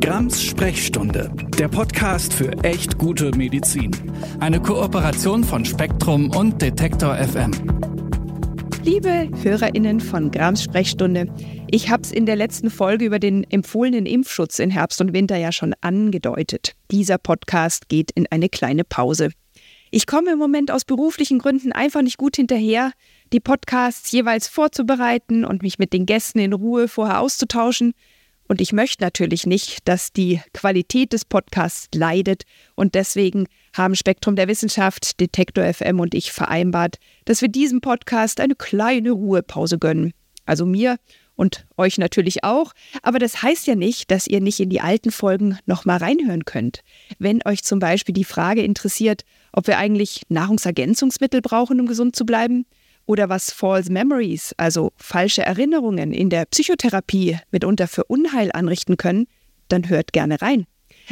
Grams Sprechstunde, der Podcast für echt gute Medizin. Eine Kooperation von Spektrum und Detektor FM. Liebe HörerInnen von Grams Sprechstunde, ich habe es in der letzten Folge über den empfohlenen Impfschutz in Herbst und Winter ja schon angedeutet. Dieser Podcast geht in eine kleine Pause. Ich komme im Moment aus beruflichen Gründen einfach nicht gut hinterher, die Podcasts jeweils vorzubereiten und mich mit den Gästen in Ruhe vorher auszutauschen. Und ich möchte natürlich nicht, dass die Qualität des Podcasts leidet. Und deswegen haben Spektrum der Wissenschaft, Detektor FM und ich vereinbart, dass wir diesem Podcast eine kleine Ruhepause gönnen. Also mir und euch natürlich auch. Aber das heißt ja nicht, dass ihr nicht in die alten Folgen nochmal reinhören könnt. Wenn euch zum Beispiel die Frage interessiert, ob wir eigentlich Nahrungsergänzungsmittel brauchen, um gesund zu bleiben, oder was False Memories, also falsche Erinnerungen in der Psychotherapie mitunter für Unheil anrichten können, dann hört gerne rein.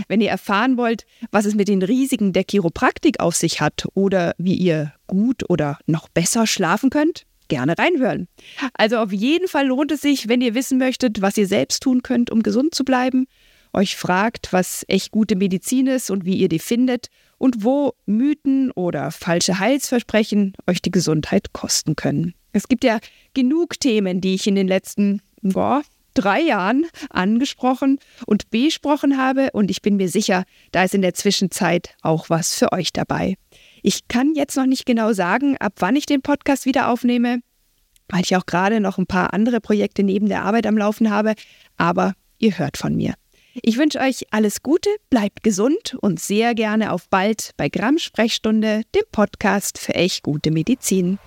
Wenn ihr erfahren wollt, was es mit den Risiken der Chiropraktik auf sich hat oder wie ihr gut oder noch besser schlafen könnt, gerne reinhören. Also auf jeden Fall lohnt es sich, wenn ihr wissen möchtet, was ihr selbst tun könnt, um gesund zu bleiben, euch fragt, was echt gute Medizin ist und wie ihr die findet und wo Mythen oder falsche Heilsversprechen euch die Gesundheit kosten können. Es gibt ja genug Themen, die ich in den letzten boah, drei Jahren angesprochen und besprochen habe und ich bin mir sicher, da ist in der Zwischenzeit auch was für euch dabei. Ich kann jetzt noch nicht genau sagen, ab wann ich den Podcast wieder aufnehme, weil ich auch gerade noch ein paar andere Projekte neben der Arbeit am Laufen habe, aber ihr hört von mir. Ich wünsche euch alles Gute, bleibt gesund und sehr gerne auf bald bei Grams Sprechstunde, dem Podcast für echt gute Medizin.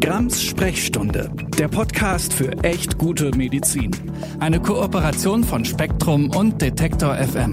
Grams Sprechstunde, der Podcast für echt gute Medizin. Eine Kooperation von Spektrum und Detektor FM.